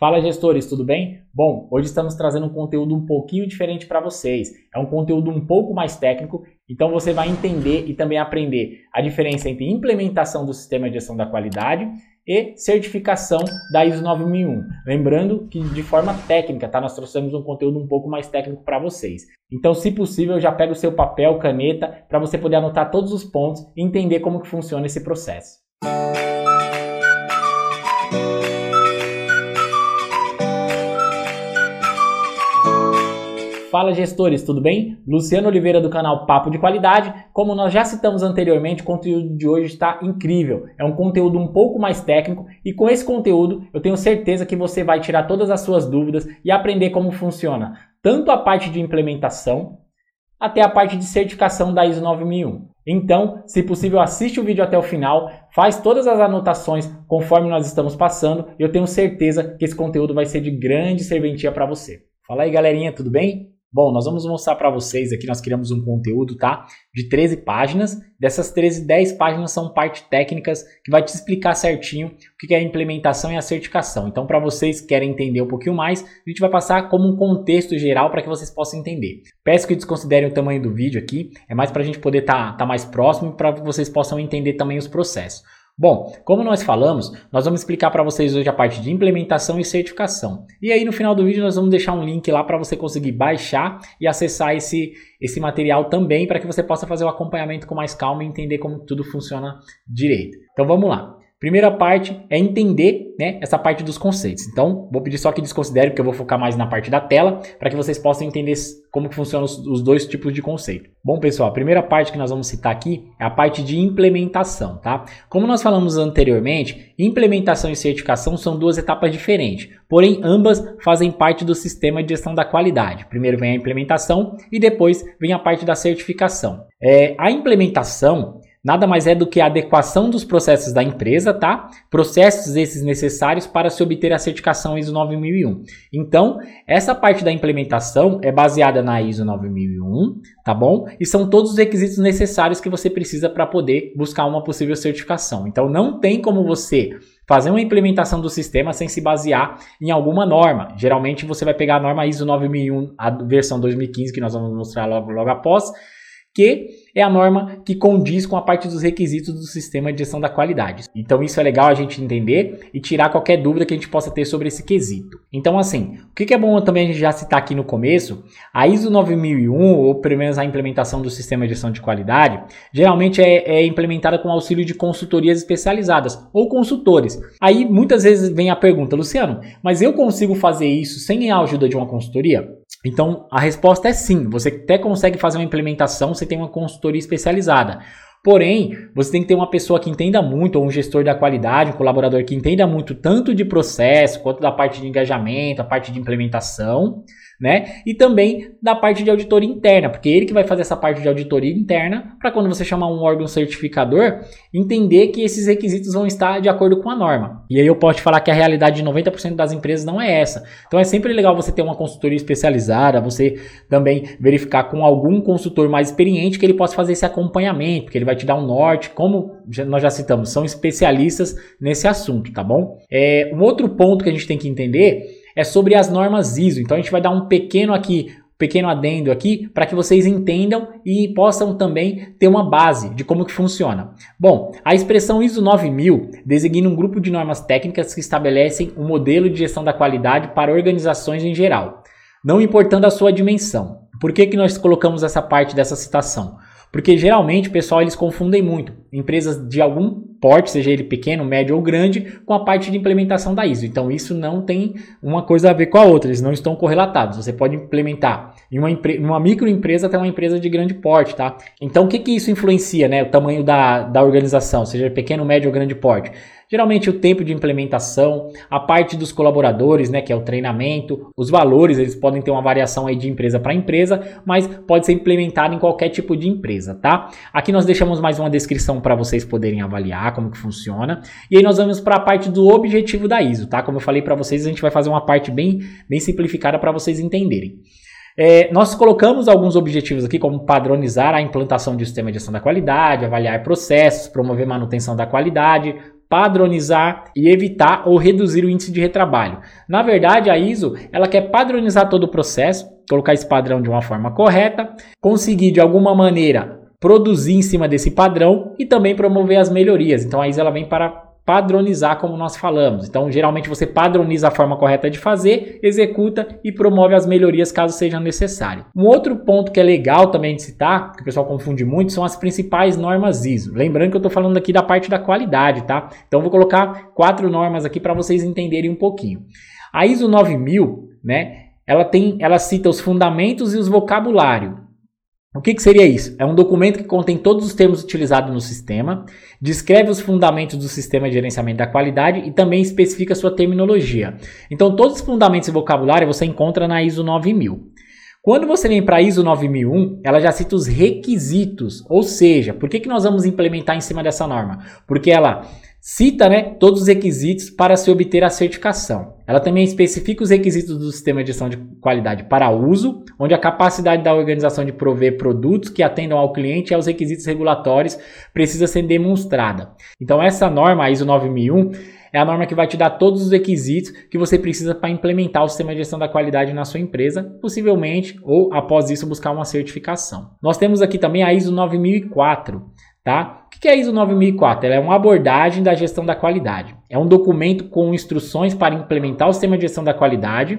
Fala gestores, tudo bem? Bom, hoje estamos trazendo um conteúdo um pouquinho diferente para vocês. É um conteúdo um pouco mais técnico, então você vai entender e também aprender a diferença entre implementação do sistema de gestão da qualidade e certificação da ISO 9001. Lembrando que de forma técnica, tá? Nós trouxemos um conteúdo um pouco mais técnico para vocês. Então, se possível, já pega o seu papel, caneta, para você poder anotar todos os pontos e entender como que funciona esse processo. Fala gestores, tudo bem? Luciano Oliveira do canal Papo de Qualidade. Como nós já citamos anteriormente, o conteúdo de hoje está incrível. É um conteúdo um pouco mais técnico e com esse conteúdo eu tenho certeza que você vai tirar todas as suas dúvidas e aprender como funciona tanto a parte de implementação até a parte de certificação da ISO 9001. Então, se possível, assiste o vídeo até o final, faz todas as anotações conforme nós estamos passando e eu tenho certeza que esse conteúdo vai ser de grande serventia para você. Fala aí, galerinha, tudo bem? Bom, nós vamos mostrar para vocês aqui, nós criamos um conteúdo, tá? De 13 páginas. Dessas 13, 10 páginas são parte técnicas que vai te explicar certinho o que é a implementação e a certificação. Então, para vocês que querem entender um pouquinho mais, a gente vai passar como um contexto geral para que vocês possam entender. Peço que desconsiderem o tamanho do vídeo aqui, é mais para a gente poder estar tá, tá mais próximo e para que vocês possam entender também os processos. Bom, como nós falamos, nós vamos explicar para vocês hoje a parte de implementação e certificação. E aí no final do vídeo nós vamos deixar um link lá para você conseguir baixar e acessar esse, esse material também para que você possa fazer o acompanhamento com mais calma e entender como tudo funciona direito. Então vamos lá. Primeira parte é entender né, essa parte dos conceitos. Então, vou pedir só que desconsidere, porque eu vou focar mais na parte da tela, para que vocês possam entender como funcionam os, os, dois tipos de conceito. Bom, pessoal, a primeira parte que nós vamos citar aqui é a parte de implementação, tá? Como nós falamos anteriormente, implementação e certificação são duas etapas diferentes, porém ambas fazem parte do sistema de gestão da qualidade. Primeiro vem a implementação e depois vem a parte da certificação. É, a implementação nada mais é do que a adequação dos processos da empresa, tá? Processos esses necessários para se obter a certificação ISO 9001. Então, essa parte da implementação é baseada na ISO 9001, tá bom? E são todos os requisitos necessários que você precisa para poder buscar uma possível certificação. Então, não tem como você fazer uma implementação do sistema sem se basear em alguma norma. Geralmente você vai pegar a norma ISO 9001, a versão 2015 que nós vamos mostrar logo, logo após, que é a norma que condiz com a parte dos requisitos do sistema de gestão da qualidade. Então isso é legal a gente entender e tirar qualquer dúvida que a gente possa ter sobre esse quesito. Então assim, o que é bom também a gente já citar aqui no começo, a ISO 9001, ou pelo menos a implementação do sistema de gestão de qualidade, geralmente é, é implementada com auxílio de consultorias especializadas ou consultores. Aí muitas vezes vem a pergunta, Luciano, mas eu consigo fazer isso sem a ajuda de uma consultoria? Então a resposta é sim, você até consegue fazer uma implementação, você tem uma consultoria especializada. Porém, você tem que ter uma pessoa que entenda muito, ou um gestor da qualidade, um colaborador que entenda muito tanto de processo, quanto da parte de engajamento, a parte de implementação, né? E também da parte de auditoria interna, porque ele que vai fazer essa parte de auditoria interna para quando você chamar um órgão certificador, entender que esses requisitos vão estar de acordo com a norma. E aí eu posso te falar que a realidade de 90% das empresas não é essa. Então é sempre legal você ter uma consultoria especializada, você também verificar com algum consultor mais experiente que ele possa fazer esse acompanhamento, porque ele vai te dar um norte, como nós já citamos, são especialistas nesse assunto, tá bom? É, um outro ponto que a gente tem que entender é sobre as normas ISO. Então a gente vai dar um pequeno aqui, pequeno adendo aqui para que vocês entendam e possam também ter uma base de como que funciona. Bom, a expressão ISO 9000 designa um grupo de normas técnicas que estabelecem um modelo de gestão da qualidade para organizações em geral, não importando a sua dimensão. Por que, que nós colocamos essa parte dessa citação? Porque geralmente pessoal eles confundem muito empresas de algum porte, seja ele pequeno, médio ou grande, com a parte de implementação da ISO. Então isso não tem uma coisa a ver com a outra, eles não estão correlatados. Você pode implementar em uma, uma microempresa até uma empresa de grande porte, tá? Então o que, que isso influencia, né? O tamanho da, da organização, seja pequeno, médio ou grande porte. Geralmente o tempo de implementação, a parte dos colaboradores, né, que é o treinamento, os valores, eles podem ter uma variação aí de empresa para empresa, mas pode ser implementado em qualquer tipo de empresa, tá? Aqui nós deixamos mais uma descrição para vocês poderem avaliar como que funciona. E aí nós vamos para a parte do objetivo da ISO, tá? Como eu falei para vocês, a gente vai fazer uma parte bem, bem simplificada para vocês entenderem. É, nós colocamos alguns objetivos aqui, como padronizar a implantação de sistema de gestão da qualidade, avaliar processos, promover manutenção da qualidade, padronizar e evitar ou reduzir o índice de retrabalho. Na verdade, a ISO ela quer padronizar todo o processo, colocar esse padrão de uma forma correta, conseguir de alguma maneira produzir em cima desse padrão e também promover as melhorias. Então a ISO ela vem para padronizar, como nós falamos. Então, geralmente você padroniza a forma correta de fazer, executa e promove as melhorias caso seja necessário. Um outro ponto que é legal também de citar, que o pessoal confunde muito, são as principais normas ISO. Lembrando que eu estou falando aqui da parte da qualidade, tá? Então, vou colocar quatro normas aqui para vocês entenderem um pouquinho. A ISO 9000, né? Ela tem, ela cita os fundamentos e os vocabulário. O que, que, seria isso? É um documento que contém todos os termos utilizados no sistema, descreve os fundamentos do sistema de gerenciamento da qualidade e também especifica sua terminologia. Então, todos os fundamentos e vocabulário você encontra na ISO 9000. Quando você vem para a ISO 9001, ela já cita os requisitos, ou seja, por que, que nós vamos implementar em cima dessa norma? Porque ela Cita né, todos os requisitos para se obter a certificação. Ela também especifica os requisitos do sistema de gestão de qualidade para uso, onde a capacidade da organização de prover produtos que atendam ao cliente e aos requisitos regulatórios precisa ser demonstrada. Então, essa norma, a ISO 9001, é a norma que vai te dar todos os requisitos que você precisa para implementar o sistema de gestão da qualidade na sua empresa, possivelmente ou após isso buscar uma certificação. Nós temos aqui também a ISO 9004. Tá? Que é a ISO 9004? Ela é uma abordagem da gestão da qualidade. É um documento com instruções para implementar o sistema de gestão da qualidade,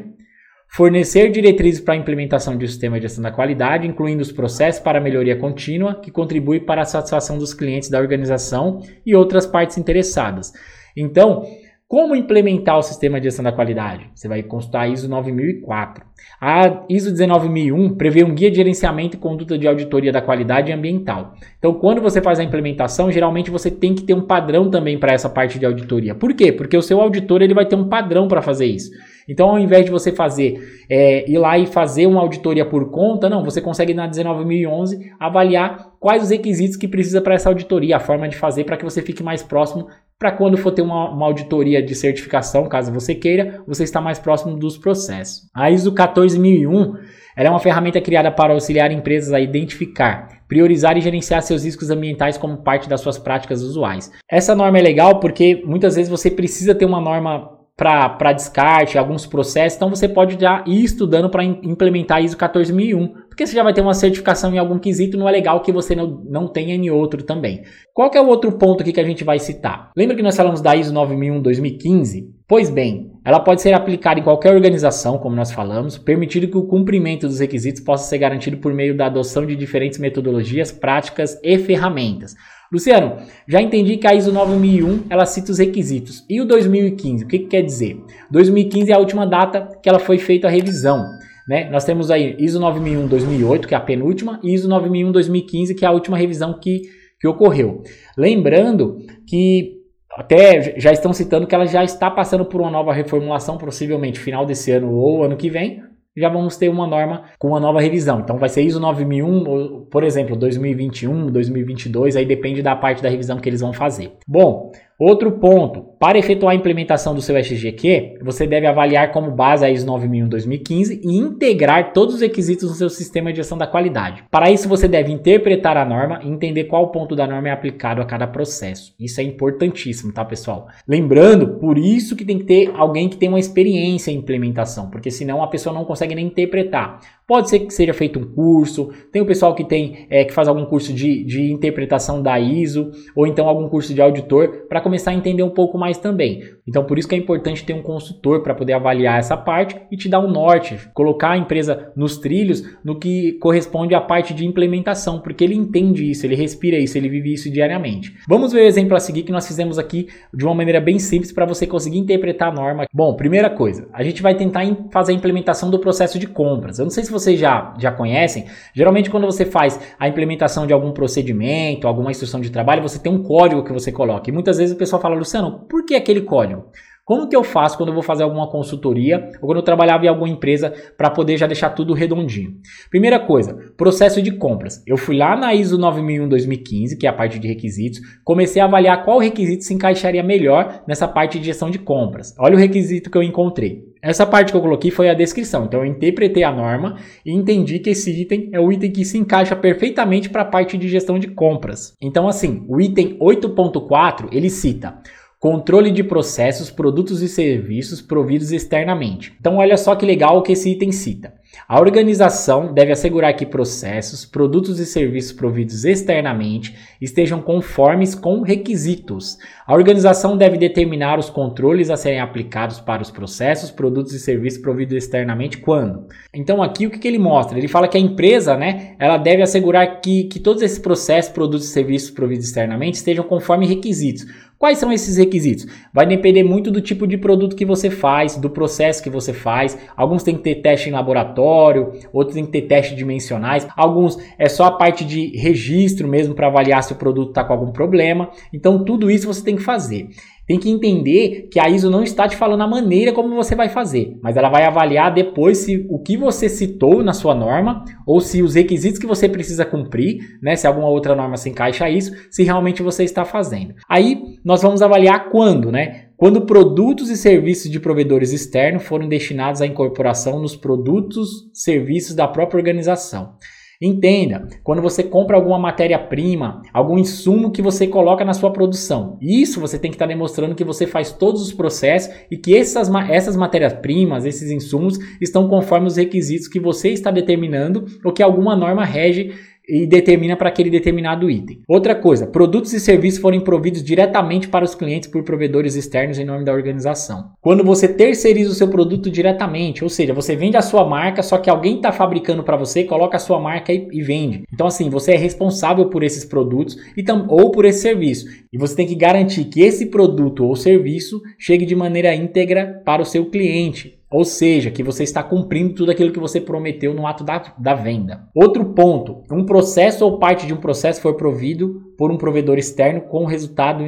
fornecer diretrizes para a implementação de um sistema de gestão da qualidade, incluindo os processos para melhoria contínua, que contribui para a satisfação dos clientes da organização e outras partes interessadas. Então, como implementar o sistema de gestão da qualidade? Você vai consultar a ISO 9004. A ISO 19001 prevê um guia de gerenciamento e conduta de auditoria da qualidade ambiental. Então, quando você faz a implementação, geralmente você tem que ter um padrão também para essa parte de auditoria. Por quê? Porque o seu auditor ele vai ter um padrão para fazer isso. Então, ao invés de você fazer, é, ir lá e fazer uma auditoria por conta, não, você consegue na 19011 avaliar quais os requisitos que precisa para essa auditoria, a forma de fazer para que você fique mais próximo para quando for ter uma, uma, auditoria de certificação, caso você queira, você está mais próximo dos processos. A ISO 14001 é uma ferramenta criada para auxiliar empresas a identificar, priorizar e gerenciar seus riscos ambientais como parte das suas práticas usuais. Essa norma é legal porque muitas vezes você precisa ter uma norma para descarte, alguns processos, então você pode já ir estudando para implementar a ISO 14001, porque você já vai ter uma certificação em algum quesito, não é legal que você não, não tenha em outro também. Qual é o outro ponto aqui que a gente vai citar? Lembra que nós falamos da ISO 9001-2015? Pois bem, ela pode ser aplicada em qualquer organização, como nós falamos, permitindo que o cumprimento dos requisitos possa ser garantido por meio da adoção de diferentes metodologias, práticas e ferramentas. Luciano, já entendi que a ISO 9001 ela cita os requisitos. E o 2015, o que, que quer dizer? 2015 é a última data que ela foi feita a revisão. Né? Nós temos aí ISO 9001 2008, que é a penúltima, e ISO 9001 2015, que é a última revisão que, que ocorreu. Lembrando que até já estão citando que ela já está passando por uma nova reformulação, possivelmente final desse ano ou ano que vem, já vamos ter uma norma com uma nova revisão. Então vai ser ISO 9001, por exemplo, 2021, 2022, aí depende da parte da revisão que eles vão fazer. Bom, Outro ponto, para efetuar a implementação do seu SGQ, você deve avaliar como base a ISO 9001-2015 e integrar todos os requisitos no seu sistema de gestão da qualidade. Para isso, você deve interpretar a norma e entender qual ponto da norma é aplicado a cada processo. Isso é importantíssimo, tá, pessoal? Lembrando, por isso que tem que ter alguém que tem uma experiência em implementação, porque senão a pessoa não consegue nem interpretar. Pode ser que seja feito um curso, tem o pessoal que tem é, que faz algum curso de, de interpretação da ISO, ou então algum curso de auditor, para começar a entender um pouco mais também. Então, por isso que é importante ter um consultor para poder avaliar essa parte e te dar um norte, colocar a empresa nos trilhos no que corresponde à parte de implementação, porque ele entende isso, ele respira isso, ele vive isso diariamente. Vamos ver o exemplo a seguir que nós fizemos aqui de uma maneira bem simples para você conseguir interpretar a norma. Bom, primeira coisa, a gente vai tentar fazer a implementação do processo de compras. Eu não sei se vocês já, já conhecem, geralmente quando você faz a implementação de algum procedimento, alguma instrução de trabalho, você tem um código que você coloca. E muitas vezes o pessoal fala, Luciano, por que aquele código? Como que eu faço quando eu vou fazer alguma consultoria ou quando eu trabalhava em alguma empresa para poder já deixar tudo redondinho? Primeira coisa, processo de compras. Eu fui lá na ISO 9001-2015, que é a parte de requisitos, comecei a avaliar qual requisito se encaixaria melhor nessa parte de gestão de compras. Olha o requisito que eu encontrei. Essa parte que eu coloquei foi a descrição. Então eu interpretei a norma e entendi que esse item é o item que se encaixa perfeitamente para a parte de gestão de compras. Então assim, o item 8.4 ele cita controle de processos, produtos e serviços providos externamente. Então, olha só que legal o que esse item cita. A organização deve assegurar que processos, produtos e serviços providos externamente estejam conformes com requisitos. A organização deve determinar os controles a serem aplicados para os processos, produtos e serviços providos externamente quando. Então aqui o que, que ele mostra? Ele fala que a empresa, né, ela deve assegurar que, que todos esses processos, produtos e serviços providos externamente estejam conforme requisitos. Quais são esses requisitos? Vai depender muito do tipo de produto que você faz, do processo que você faz. Alguns tem que ter teste em laboratório, outros tem que ter teste dimensionais. Alguns é só a parte de registro mesmo para avaliar se o produto está com algum problema. Então tudo isso você tem que fazer. Tem que entender que a ISO não está te falando a maneira como você vai fazer, mas ela vai avaliar depois se o que você citou na sua norma ou se os requisitos que você precisa cumprir, né, se alguma outra norma se encaixa a isso, se realmente você está fazendo. Aí nós vamos avaliar quando, né? Quando produtos e serviços de provedores externos foram destinados à incorporação nos produtos, serviços da própria organização. Entenda, quando você compra alguma matéria-prima, algum insumo que você coloca na sua produção, isso você tem que estar tá demonstrando que você faz todos os processos e que essas, essas matérias-primas, esses insumos, estão conforme os requisitos que você está determinando ou que alguma norma rege e determina para aquele determinado item. Outra coisa, produtos e serviços forem providos diretamente para os clientes por provedores externos em nome da organização. Quando você terceiriza o seu produto diretamente, ou seja, você vende a sua marca, só que alguém está fabricando para você, coloca a sua marca e, e, vende. Então, assim, você é responsável por esses produtos e ou por esse serviço. E você tem que garantir que esse produto ou serviço chegue de maneira íntegra para o seu cliente. Ou seja, que você está cumprindo tudo aquilo que você prometeu no ato da, da venda. Outro ponto: um processo ou parte de um processo foi provido por um provedor externo com resultado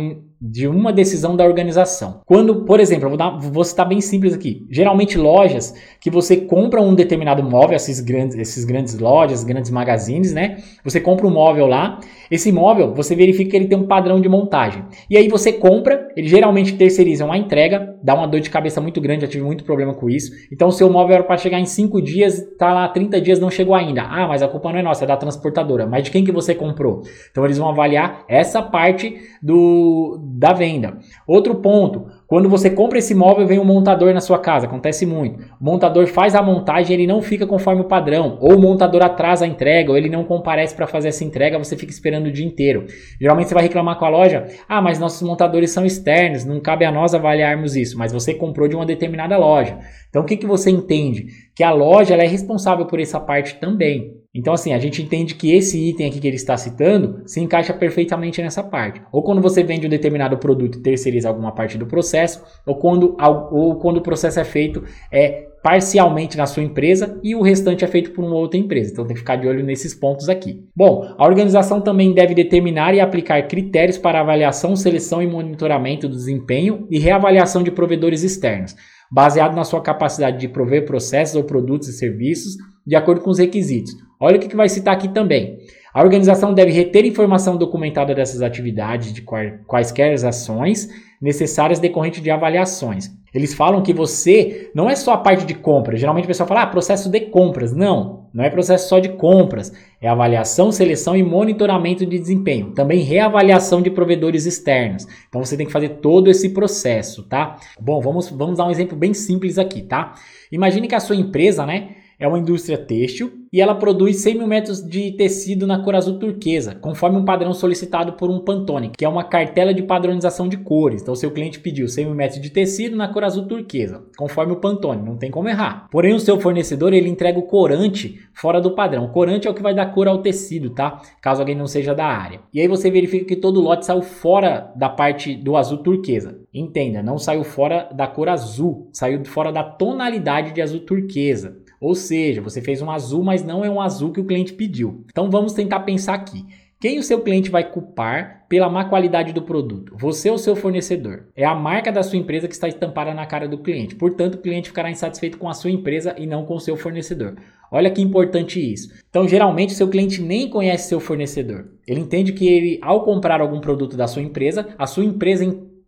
de uma decisão da organização. Quando, por exemplo, eu vou, dar, vou citar bem simples aqui. Geralmente lojas que você compra um determinado móvel, esses grandes, esses grandes lojas, grandes magazines, né? Você compra um móvel lá, esse móvel você verifica que ele tem um padrão de montagem. E aí você compra, eles geralmente terceirizam a entrega, dá uma dor de cabeça muito grande, já tive muito problema com isso. Então o seu móvel era para chegar em 5 dias, tá lá 30 dias, não chegou ainda. Ah, mas a culpa não é nossa, é da transportadora. Mas de quem que você comprou? Então eles vão avaliar essa parte do da venda. Outro ponto, quando você compra esse móvel, vem um montador na sua casa, acontece muito. O montador faz a montagem, ele não fica conforme o padrão, ou o montador atrasa a entrega, ou ele não comparece para fazer essa entrega, você fica esperando o dia inteiro. Geralmente você vai reclamar com a loja: "Ah, mas nossos montadores são externos, não cabe a nós avaliarmos isso", mas você comprou de uma determinada loja. Então o que que você entende? Que a loja é responsável por essa parte também. Então, assim, a gente entende que esse item aqui que ele está citando se encaixa perfeitamente nessa parte. Ou quando você vende um determinado produto e terceiriza alguma parte do processo, ou quando, ou quando o processo é feito é, parcialmente na sua empresa e o restante é feito por uma outra empresa. Então tem que ficar de olho nesses pontos aqui. Bom, a organização também deve determinar e aplicar critérios para avaliação, seleção e monitoramento do desempenho e reavaliação de provedores externos, baseado na sua capacidade de prover processos ou produtos e serviços de acordo com os requisitos Olha o que, que vai citar aqui também. A organização deve reter informação documentada dessas atividades, de quaisquer ações necessárias decorrentes de avaliações. Eles falam que você não é só a parte de compras. Geralmente o pessoal fala, ah, processo de compras. Não, não é processo só de compras. É avaliação, seleção e monitoramento de desempenho. Também reavaliação de provedores externos. Então você tem que fazer todo esse processo, tá? Bom, vamos, vamos dar um exemplo bem simples aqui, tá? Imagine que a sua empresa, né? É uma indústria têxtil e ela produz 100 mil metros de tecido na cor azul turquesa, conforme um padrão solicitado por um Pantone, que é uma cartela de padronização de cores. Então, seu cliente pediu 100 mil metros de tecido na cor azul turquesa, conforme o Pantone, não tem como errar. Porém, o seu fornecedor ele entrega o corante fora do padrão. O corante é o que vai dar cor ao tecido, tá? Caso alguém não seja da área. E aí você verifica que todo lote saiu fora da parte do azul turquesa. Entenda, não saiu fora da cor azul, saiu fora da tonalidade de azul turquesa. Ou seja, você fez um azul, mas não é um azul que o cliente pediu. Então vamos tentar pensar aqui. Quem o seu cliente vai culpar pela má qualidade do produto? Você ou seu fornecedor? É a marca da sua empresa que está estampada na cara do cliente. Portanto, o cliente ficará insatisfeito com a sua empresa e não com o seu fornecedor. Olha que importante isso. Então, geralmente, seu cliente nem conhece seu fornecedor. Ele entende que ele, ao comprar algum produto da sua empresa, a sua empresa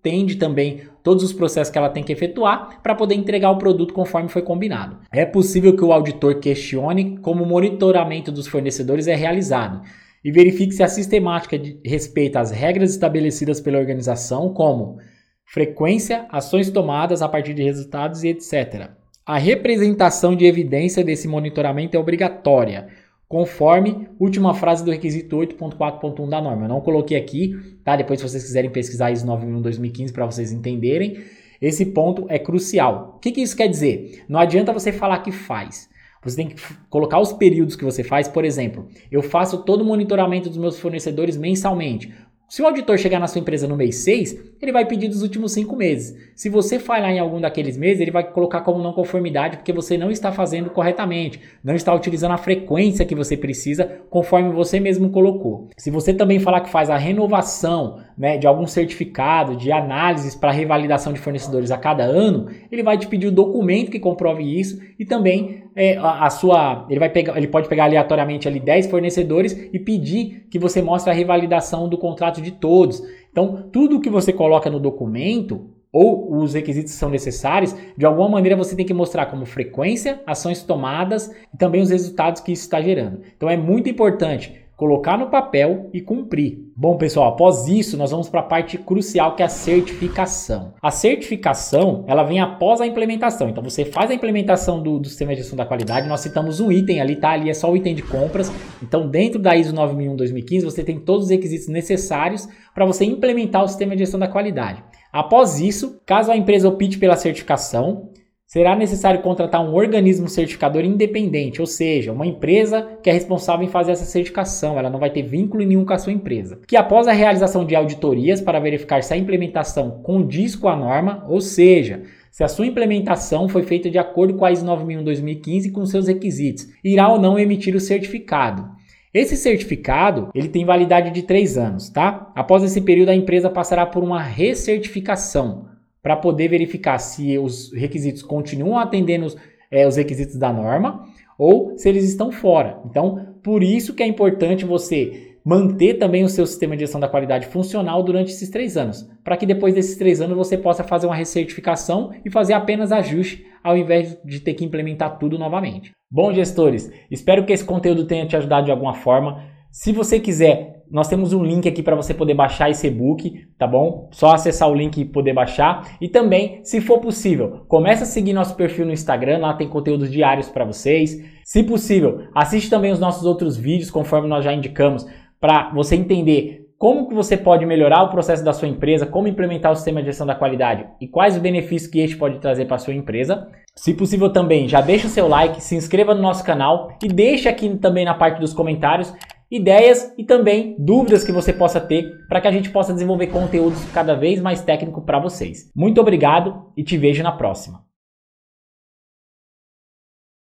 entende também todos os processos que ela tem que efetuar para poder entregar o produto conforme foi combinado. É possível que o auditor questione como o monitoramento dos fornecedores é realizado e verifique se a sistemática respeita as regras estabelecidas pela organização, como frequência, ações tomadas a partir de resultados e etc. A representação de evidência desse monitoramento é obrigatória, conforme última frase do requisito 8.4.1 da norma. Eu não coloquei aqui, tá? Depois, se vocês quiserem pesquisar ISO 9001-2015 para vocês entenderem, esse ponto é crucial. O que, que isso quer dizer? Não adianta você falar que faz. Você tem que colocar os períodos que você faz. Por exemplo, eu faço todo o monitoramento dos meus fornecedores mensalmente. Se o auditor chegar na sua empresa no mês 6, ele vai pedir dos últimos 5 meses. Se você falhar em algum daqueles meses, ele vai colocar como não conformidade porque você não está fazendo corretamente, não está utilizando a frequência que você precisa conforme você mesmo colocou. Se você também falar que faz a renovação né, de algum certificado, de análises para revalidação de fornecedores a cada ano, ele vai te pedir o documento que comprove isso e também é, a, a, sua. Ele vai pegar, ele pode pegar aleatoriamente ali 10 fornecedores e pedir que você mostre a revalidação do contrato de todos. Então, tudo que você coloca no documento ou os requisitos que são necessários, de alguma maneira você tem que mostrar como frequência, ações tomadas e também os resultados que isso está gerando. Então é muito importante colocar no papel e cumprir. Bom, pessoal, após isso, nós vamos para a parte crucial que é a certificação. A certificação, ela vem após a implementação. Então, você faz a implementação do, do sistema de gestão da qualidade, nós citamos um item ali, tá? Ali é só o item de compras. Então, dentro da ISO 9001-2015, você tem todos os requisitos necessários para você implementar o sistema de gestão da qualidade. Após isso, caso a empresa opte pela certificação, será necessário contratar um organismo certificador independente, ou seja, uma empresa que é responsável em fazer essa certificação, ela não vai ter vínculo nenhum com a sua empresa. Que após a realização de auditorias para verificar se a implementação condiz com a norma, ou seja, se a sua implementação foi feita de acordo com a ISO 9001-2015 e com seus requisitos, irá ou não emitir o certificado. Esse certificado ele tem validade de 3 anos, tá? Após esse período, a empresa passará por uma recertificação, para poder verificar se os requisitos continuam atendendo os, é, os requisitos da norma ou se eles estão fora. Então, por isso que é importante você manter também o seu sistema de gestão da qualidade funcional durante esses três anos, para que depois desses três anos você possa fazer uma recertificação e fazer apenas ajuste ao invés de ter que implementar tudo novamente. Bom, gestores, espero que esse conteúdo tenha te ajudado de alguma forma. Se você quiser nós temos um link aqui para você poder baixar esse e-book, tá bom? Só acessar o link e poder baixar. E também, se for possível, comece a seguir nosso perfil no Instagram, lá tem conteúdos diários para vocês. Se possível, assiste também os nossos outros vídeos, conforme nós já indicamos, para você entender como que você pode melhorar o processo da sua empresa, como implementar o sistema de gestão da qualidade e quais os benefícios que este pode trazer para a sua empresa. Se possível também, já deixa o seu like, se inscreva no nosso canal e deixe aqui também na parte dos comentários ideias e também dúvidas que você possa ter para que a gente possa desenvolver conteúdos cada vez mais técnico para vocês. Muito obrigado e te vejo na próxima.